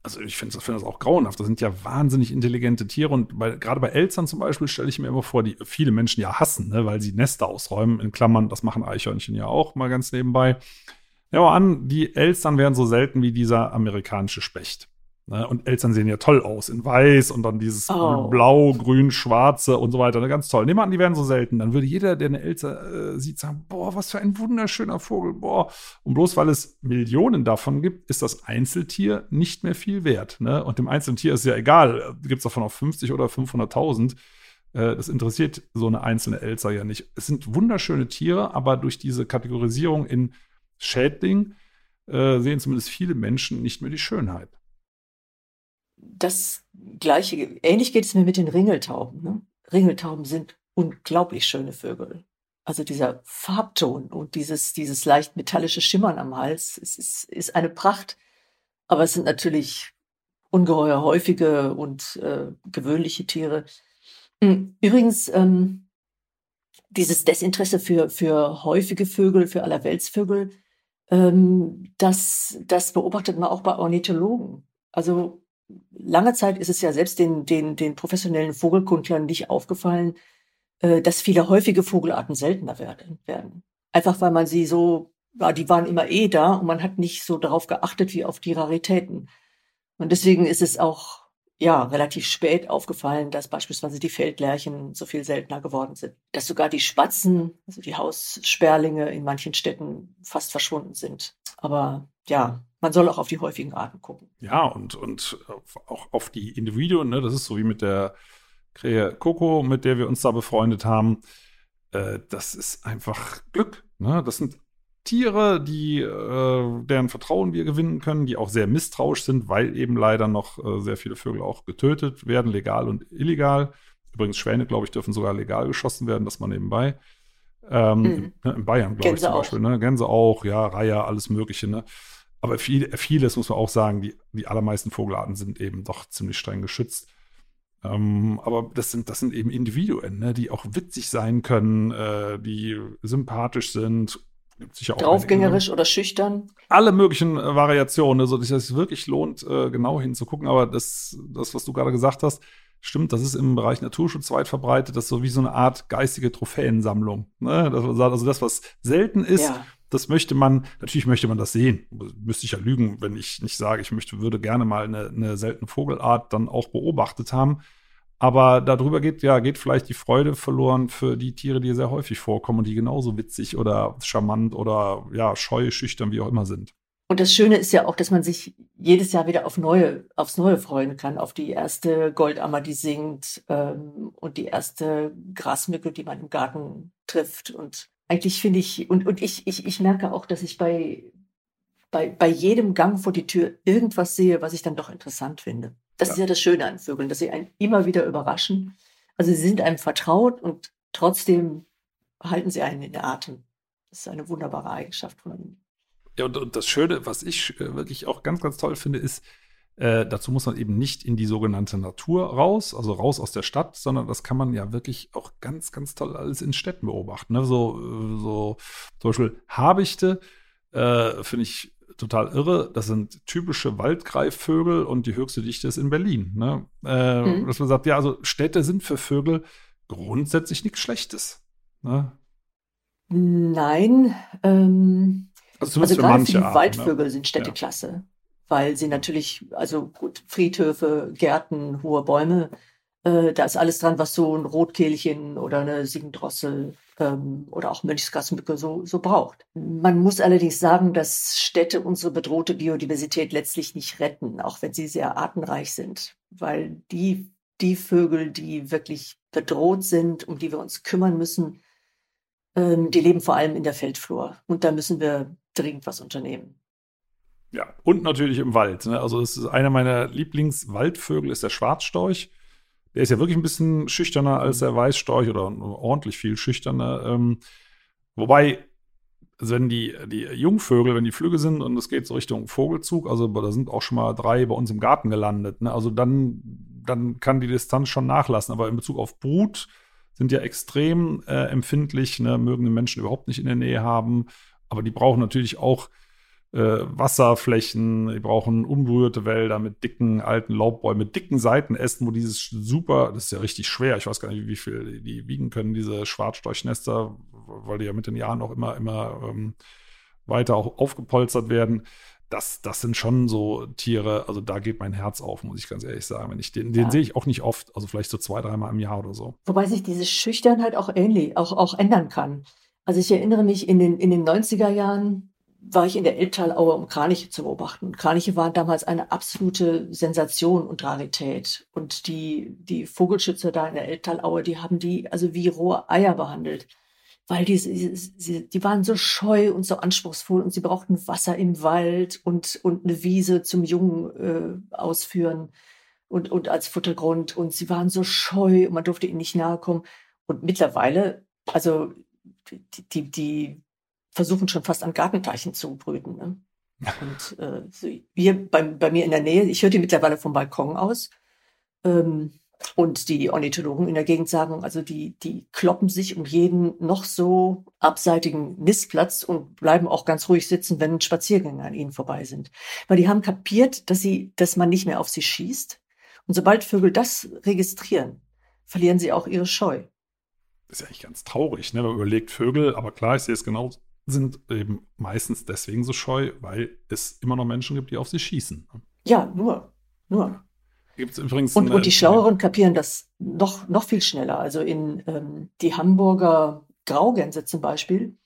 also ich finde find das auch grauenhaft. Das sind ja wahnsinnig intelligente Tiere. Und bei, gerade bei Elstern zum Beispiel stelle ich mir immer vor, die viele Menschen ja hassen, ne, weil sie Nester ausräumen. In Klammern, das machen Eichhörnchen ja auch mal ganz nebenbei. Ja, mal an, die Elstern wären so selten wie dieser amerikanische Specht. Ne? Und Elstern sehen ja toll aus, in weiß und dann dieses oh. blau, grün, schwarze und so weiter. Ne? Ganz toll. Nehmen wir an, die wären so selten. Dann würde jeder, der eine Elster äh, sieht, sagen, boah, was für ein wunderschöner Vogel, boah. Und bloß weil es Millionen davon gibt, ist das Einzeltier nicht mehr viel wert. Ne? Und dem Einzeltier ist ja egal, gibt es davon auch 50 oder 500.000. Äh, das interessiert so eine einzelne Elster ja nicht. Es sind wunderschöne Tiere, aber durch diese Kategorisierung in Schädling äh, sehen zumindest viele Menschen nicht mehr die Schönheit das gleiche, ähnlich geht es mir mit den Ringeltauben. Ne? Ringeltauben sind unglaublich schöne Vögel. Also dieser Farbton und dieses, dieses leicht metallische Schimmern am Hals, es ist, ist eine Pracht. Aber es sind natürlich ungeheuer häufige und äh, gewöhnliche Tiere. Hm, übrigens, ähm, dieses Desinteresse für, für häufige Vögel, für Allerweltsvögel, ähm, das, das beobachtet man auch bei Ornithologen. Also lange Zeit ist es ja selbst den, den, den professionellen Vogelkundlern nicht aufgefallen, äh, dass viele häufige Vogelarten seltener werden, werden. Einfach weil man sie so, ja, die waren immer eh da und man hat nicht so darauf geachtet wie auf die Raritäten. Und deswegen ist es auch ja relativ spät aufgefallen, dass beispielsweise die Feldlärchen so viel seltener geworden sind. Dass sogar die Spatzen, also die Haussperlinge in manchen Städten fast verschwunden sind. Aber ja, man soll auch auf die häufigen Arten gucken. Ja, und, und auch auf die Individuen, ne? das ist so wie mit der Krähe Coco, mit der wir uns da befreundet haben. Äh, das ist einfach Glück. Ne? Das sind Tiere, die, äh, deren Vertrauen wir gewinnen können, die auch sehr misstrauisch sind, weil eben leider noch äh, sehr viele Vögel auch getötet werden, legal und illegal. Übrigens, Schwäne, glaube ich, dürfen sogar legal geschossen werden, das mal nebenbei. Ähm, mhm. in, in Bayern, glaube ich zum Beispiel. Ne? Gänse auch, ja, Reiher, alles Mögliche. Ne? Aber viel, vieles muss man auch sagen, die, die allermeisten Vogelarten sind eben doch ziemlich streng geschützt. Ähm, aber das sind, das sind eben Individuen, ne, die auch witzig sein können, äh, die sympathisch sind. Draufgängerisch oder schüchtern? Alle möglichen äh, Variationen, also dass es wirklich lohnt, äh, genau hinzugucken. Aber das, das, was du gerade gesagt hast, stimmt, das ist im Bereich Naturschutz weit verbreitet. Das ist so wie so eine Art geistige Trophäensammlung. Ne? Das, also das, was selten ist, ja das möchte man, natürlich möchte man das sehen. Müsste ich ja lügen, wenn ich nicht sage, ich möchte, würde gerne mal eine, eine seltene Vogelart dann auch beobachtet haben. Aber darüber geht, ja, geht vielleicht die Freude verloren für die Tiere, die sehr häufig vorkommen und die genauso witzig oder charmant oder ja, scheu, schüchtern, wie auch immer sind. Und das Schöne ist ja auch, dass man sich jedes Jahr wieder auf neue, aufs Neue freuen kann, auf die erste Goldammer, die singt ähm, und die erste Grasmücke, die man im Garten trifft und eigentlich finde ich, und, und ich, ich, ich merke auch, dass ich bei, bei, bei jedem Gang vor die Tür irgendwas sehe, was ich dann doch interessant finde. Das ja. ist ja das Schöne an Vögeln, dass sie einen immer wieder überraschen. Also sie sind einem vertraut und trotzdem halten sie einen in der Atem. Das ist eine wunderbare Eigenschaft von ihnen. Ja, und, und das Schöne, was ich äh, wirklich auch ganz, ganz toll finde, ist, äh, dazu muss man eben nicht in die sogenannte Natur raus, also raus aus der Stadt, sondern das kann man ja wirklich auch ganz, ganz toll alles in Städten beobachten. Ne? So, äh, so zum Beispiel Habichte äh, finde ich total irre. Das sind typische Waldgreifvögel und die höchste Dichte ist in Berlin. Ne? Äh, mhm. Dass man sagt, ja, also Städte sind für Vögel grundsätzlich nichts Schlechtes. Ne? Nein. Ähm, also, also gerade für die Arten, Waldvögel ne? sind Städteklasse. Ja weil sie natürlich, also gut, Friedhöfe, Gärten, hohe Bäume, äh, da ist alles dran, was so ein Rotkehlchen oder eine Siegendrossel ähm, oder auch Mönchsgrasmücke so, so braucht. Man muss allerdings sagen, dass Städte unsere bedrohte Biodiversität letztlich nicht retten, auch wenn sie sehr artenreich sind, weil die, die Vögel, die wirklich bedroht sind, um die wir uns kümmern müssen, ähm, die leben vor allem in der Feldflur. Und da müssen wir dringend was unternehmen. Ja, und natürlich im Wald. Ne? Also es ist einer meiner Lieblingswaldvögel ist der Schwarzstorch. der ist ja wirklich ein bisschen schüchterner als der Weißstorch oder ordentlich viel schüchterner. Ähm, wobei, also wenn die, die Jungvögel, wenn die Flüge sind und es geht so Richtung Vogelzug, also da sind auch schon mal drei bei uns im Garten gelandet, ne? also dann, dann kann die Distanz schon nachlassen. Aber in Bezug auf Brut sind ja extrem äh, empfindlich, ne? mögen den Menschen überhaupt nicht in der Nähe haben, aber die brauchen natürlich auch äh, Wasserflächen, die brauchen unberührte Wälder mit dicken alten Laubbäumen, mit dicken Seitenästen, wo dieses super, das ist ja richtig schwer, ich weiß gar nicht, wie viel die wiegen können, diese Schwarzstorchnester, weil die ja mit den Jahren auch immer, immer ähm, weiter auch aufgepolstert werden. Das, das sind schon so Tiere, also da geht mein Herz auf, muss ich ganz ehrlich sagen. Wenn ich den, den sehe ich auch nicht oft, also vielleicht so zwei, dreimal im Jahr oder so. Wobei sich diese Schüchternheit auch ähnlich, auch, auch ändern kann. Also ich erinnere mich in den, in den 90er Jahren, war ich in der Elbtalaue, um Kraniche zu beobachten. Kraniche waren damals eine absolute Sensation und Rarität. Und die, die Vogelschützer da in der Elbtalaue, die haben die also wie rohe Eier behandelt. Weil die, die, die waren so scheu und so anspruchsvoll und sie brauchten Wasser im Wald und, und eine Wiese zum Jungen äh, ausführen und, und als Futtergrund. Und sie waren so scheu und man durfte ihnen nicht nahe kommen. Und mittlerweile, also die, die versuchen schon fast an Gartenteichen zu brüten. Ne? Und äh, hier bei, bei mir in der Nähe, ich höre die mittlerweile vom Balkon aus. Ähm, und die Ornithologen in der Gegend sagen, also die, die kloppen sich um jeden noch so abseitigen Nistplatz und bleiben auch ganz ruhig sitzen, wenn Spaziergänger an ihnen vorbei sind. Weil die haben kapiert, dass sie, dass man nicht mehr auf sie schießt. Und sobald Vögel das registrieren, verlieren sie auch ihre Scheu. Das ist ja eigentlich ganz traurig, ne? Man überlegt, Vögel, aber klar, ich sehe es genau sind eben meistens deswegen so scheu, weil es immer noch Menschen gibt, die auf sie schießen. Ja, nur. Nur. Gibt's übrigens und, und die Schlaueren kapieren das noch, noch viel schneller. Also in ähm, die Hamburger Graugänse zum Beispiel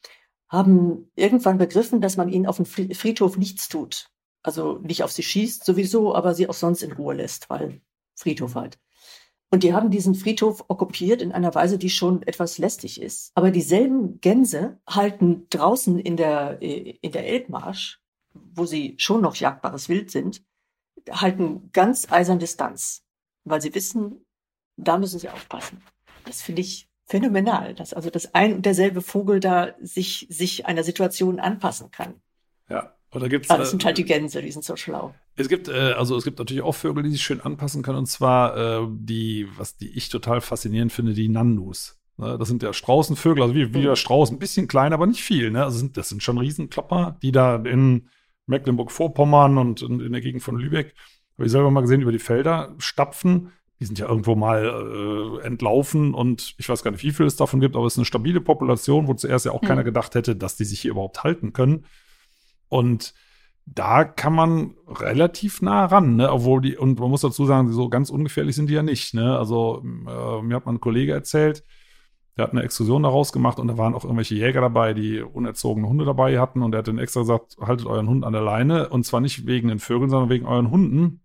haben irgendwann begriffen, dass man ihnen auf dem Friedhof nichts tut. Also nicht auf sie schießt sowieso, aber sie auch sonst in Ruhe lässt, weil Friedhof halt. Und die haben diesen Friedhof okkupiert in einer Weise, die schon etwas lästig ist. Aber dieselben Gänse halten draußen in der, äh, in der Elbmarsch, wo sie schon noch jagdbares Wild sind, halten ganz eisern Distanz, weil sie wissen, da müssen sie aufpassen. Das finde ich phänomenal, dass also das ein und derselbe Vogel da sich, sich einer Situation anpassen kann. Ja, oder gibt's, ah, das sind halt die Gänse, die sind so schlau. Es gibt, äh, also es gibt natürlich auch Vögel, die sich schön anpassen können, und zwar äh, die, was die ich total faszinierend finde, die Nandus. Ne? Das sind ja Straußenvögel, also wie, wie der Strauß, ein bisschen klein, aber nicht viel. Ne? Also sind, das sind schon Riesenklopper, die da in Mecklenburg-Vorpommern und in, in, der Gegend von Lübeck, habe ich selber mal gesehen, über die Felder stapfen. Die sind ja irgendwo mal äh, entlaufen und ich weiß gar nicht, wie viel es davon gibt, aber es ist eine stabile Population, wo zuerst ja auch mhm. keiner gedacht hätte, dass die sich hier überhaupt halten können. Und da kann man relativ nah ran, ne? Obwohl die, und man muss dazu sagen, so ganz ungefährlich sind die ja nicht, ne? Also, äh, mir hat mal ein Kollege erzählt, der hat eine Exkursion daraus gemacht und da waren auch irgendwelche Jäger dabei, die unerzogene Hunde dabei hatten und er hat dann extra gesagt, haltet euren Hund an der Leine und zwar nicht wegen den Vögeln, sondern wegen euren Hunden.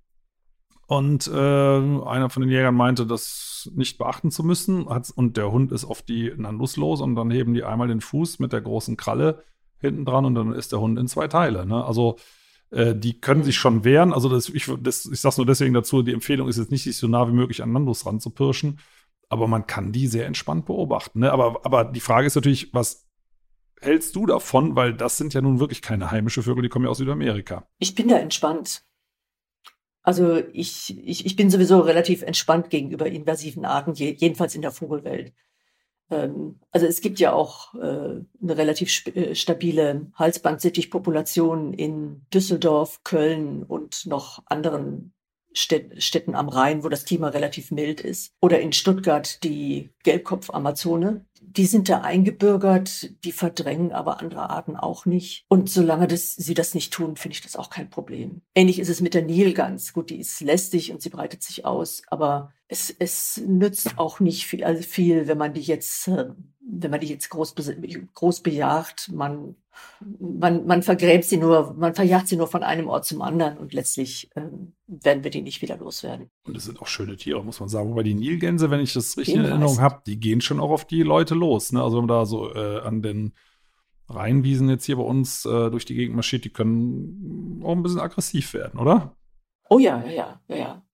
Und äh, einer von den Jägern meinte, das nicht beachten zu müssen. und der Hund ist auf die Nandus los und dann heben die einmal den Fuß mit der großen Kralle hinten dran und dann ist der Hund in zwei Teile. Ne? Also äh, die können sich schon wehren. Also das, ich, das, ich sag's nur deswegen dazu, die Empfehlung ist jetzt nicht, sich so nah wie möglich an Nandos ranzupirschen, aber man kann die sehr entspannt beobachten. Ne? Aber, aber die Frage ist natürlich, was hältst du davon? Weil das sind ja nun wirklich keine heimische Vögel, die kommen ja aus Südamerika. Ich bin da entspannt. Also ich, ich, ich bin sowieso relativ entspannt gegenüber invasiven Arten, jedenfalls in der Vogelwelt. Ähm, also es gibt ja auch äh, eine relativ äh, stabile Halsbandsittichpopulation in Düsseldorf, Köln und noch anderen Städten am Rhein, wo das Klima relativ mild ist. Oder in Stuttgart die Gelbkopf-Amazone, die sind da eingebürgert, die verdrängen aber andere Arten auch nicht. Und solange das, sie das nicht tun, finde ich das auch kein Problem. Ähnlich ist es mit der Nilgans. Gut, die ist lästig und sie breitet sich aus, aber es, es nützt auch nicht viel, also viel, wenn man die jetzt, äh, wenn man die jetzt groß, groß bejagt. Man, man, man vergräbt sie nur, man verjagt sie nur von einem Ort zum anderen und letztlich äh, werden wir die nicht wieder loswerden. Und es sind auch schöne Tiere, muss man sagen. Wobei die Nilgänse, wenn ich das richtig in Erinnerung habe, die gehen schon auch auf die Leute los. Ne? Also wenn man da so äh, an den Rheinwiesen jetzt hier bei uns äh, durch die Gegend marschiert, die können auch ein bisschen aggressiv werden, oder? Oh ja, ja, ja, ja.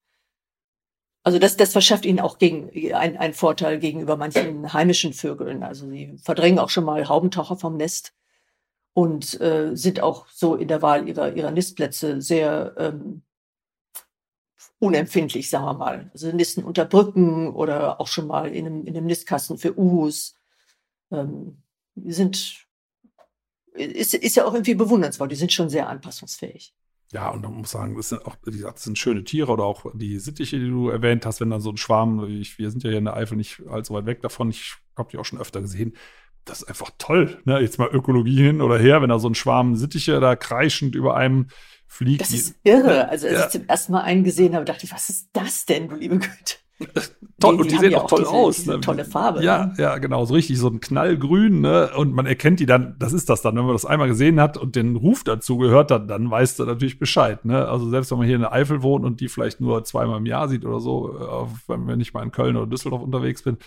Also das, das verschafft ihnen auch gegen, ein, einen Vorteil gegenüber manchen heimischen Vögeln. Also sie verdrängen auch schon mal Haubentaucher vom Nest und äh, sind auch so in der Wahl ihrer, ihrer Nistplätze sehr ähm, unempfindlich, sagen wir mal. Also Nisten unter Brücken oder auch schon mal in einem, in einem Nistkasten für Uhus. Ähm, sind, ist, ist ja auch irgendwie bewundernswert. Die sind schon sehr anpassungsfähig. Ja, und man muss sagen, das sind auch, wie gesagt, das sind schöne Tiere oder auch die Sittiche, die du erwähnt hast, wenn dann so ein Schwarm, ich, wir sind ja hier in der Eifel nicht allzu weit weg davon, ich habe die auch schon öfter gesehen. Das ist einfach toll, ne? Jetzt mal Ökologie hin oder her, wenn da so ein Schwarm Sittiche da kreischend über einem fliegt. Das ist irre. Also als ja. ich zum ersten Mal einen gesehen habe, dachte ich, was ist das denn, du liebe Güte? toll, die, und die, sehen auch toll diese, aus. Diese ne? Tolle Farbe. Ja, ne? ja, genau, so richtig, so ein Knallgrün, ne? Und man erkennt die dann, das ist das dann, wenn man das einmal gesehen hat und den Ruf dazu gehört hat, dann weißt du natürlich Bescheid, ne? Also selbst wenn man hier in der Eifel wohnt und die vielleicht nur zweimal im Jahr sieht oder so, äh, wenn ich mal in Köln oder Düsseldorf unterwegs bin,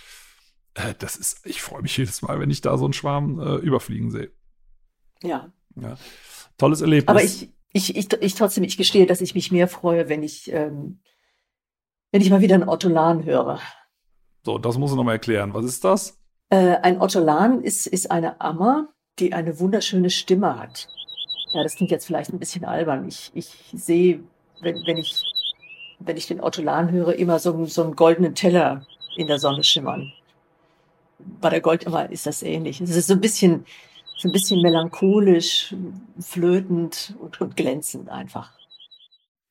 äh, das ist, ich freue mich jedes Mal, wenn ich da so einen Schwarm äh, überfliegen sehe. Ja. ja. Tolles Erlebnis. Aber ich, ich, ich, ich trotzdem, ich gestehe, dass ich mich mehr freue, wenn ich, ähm, wenn ich mal wieder einen Ottolan höre. So, das muss ich nochmal erklären. Was ist das? Äh, ein Ottolan ist, ist eine Ammer, die eine wunderschöne Stimme hat. Ja, das klingt jetzt vielleicht ein bisschen albern. Ich, ich sehe, wenn, wenn, ich, wenn ich den Ottolan höre, immer so, so einen goldenen Teller in der Sonne schimmern. Bei der Goldammer ist das ähnlich. Es ist so ein bisschen, so ein bisschen melancholisch, flötend und, und glänzend einfach.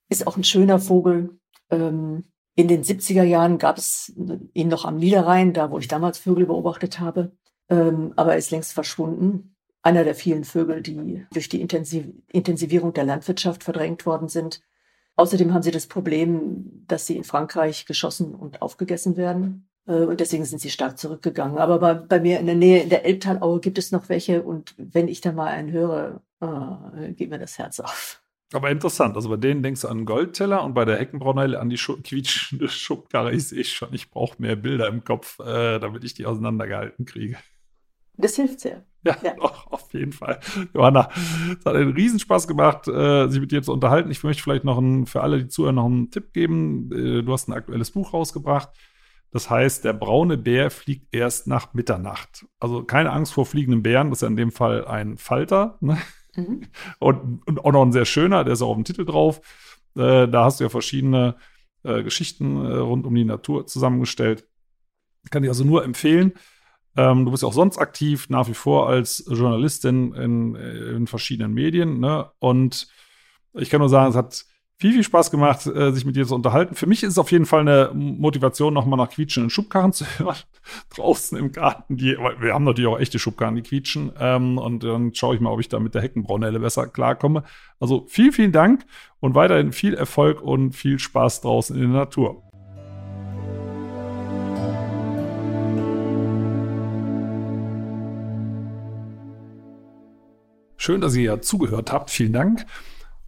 Ist auch ein schöner Vogel. Ähm, in den 70er Jahren gab es ihn noch am Niederrhein, da wo ich damals Vögel beobachtet habe, ähm, aber er ist längst verschwunden. Einer der vielen Vögel, die durch die Intensiv Intensivierung der Landwirtschaft verdrängt worden sind. Außerdem haben sie das Problem, dass sie in Frankreich geschossen und aufgegessen werden. Äh, und deswegen sind sie stark zurückgegangen. Aber bei, bei, mir in der Nähe, in der Elbtalaue, gibt es noch welche. Und wenn ich da mal einen höre, oh, geht mir das Herz auf. Aber interessant. Also bei denen denkst du an Goldteller und bei der Heckenbraunelle an die Schu quietschende Schubkarre. Ich sehe schon, ich brauche mehr Bilder im Kopf, äh, damit ich die auseinandergehalten kriege. Das hilft sehr. Ja, ja. Doch, auf jeden Fall. Johanna, es hat einen Riesenspaß gemacht, äh, sich mit dir zu unterhalten. Ich möchte vielleicht noch einen, für alle, die zuhören, noch einen Tipp geben. Äh, du hast ein aktuelles Buch rausgebracht. Das heißt, der braune Bär fliegt erst nach Mitternacht. Also keine Angst vor fliegenden Bären, das ist ja in dem Fall ein Falter. Ne? Mhm. Und, und, auch noch ein sehr schöner, der ist auch auf dem Titel drauf. Äh, da hast du ja verschiedene äh, Geschichten äh, rund um die Natur zusammengestellt. Kann ich also nur empfehlen. Ähm, du bist ja auch sonst aktiv, nach wie vor als Journalistin in, in verschiedenen Medien. Ne? Und ich kann nur sagen, es hat viel, viel Spaß gemacht, äh, sich mit dir zu unterhalten. Für mich ist es auf jeden Fall eine Motivation, nochmal nach quietschenden Schubkarren zu hören. Draußen im Garten, die, wir haben natürlich auch echte Schubkarren, die quietschen. Ähm, und dann schaue ich mal, ob ich da mit der Heckenbraunelle besser klarkomme. Also vielen, vielen Dank und weiterhin viel Erfolg und viel Spaß draußen in der Natur. Schön, dass ihr ja zugehört habt. Vielen Dank.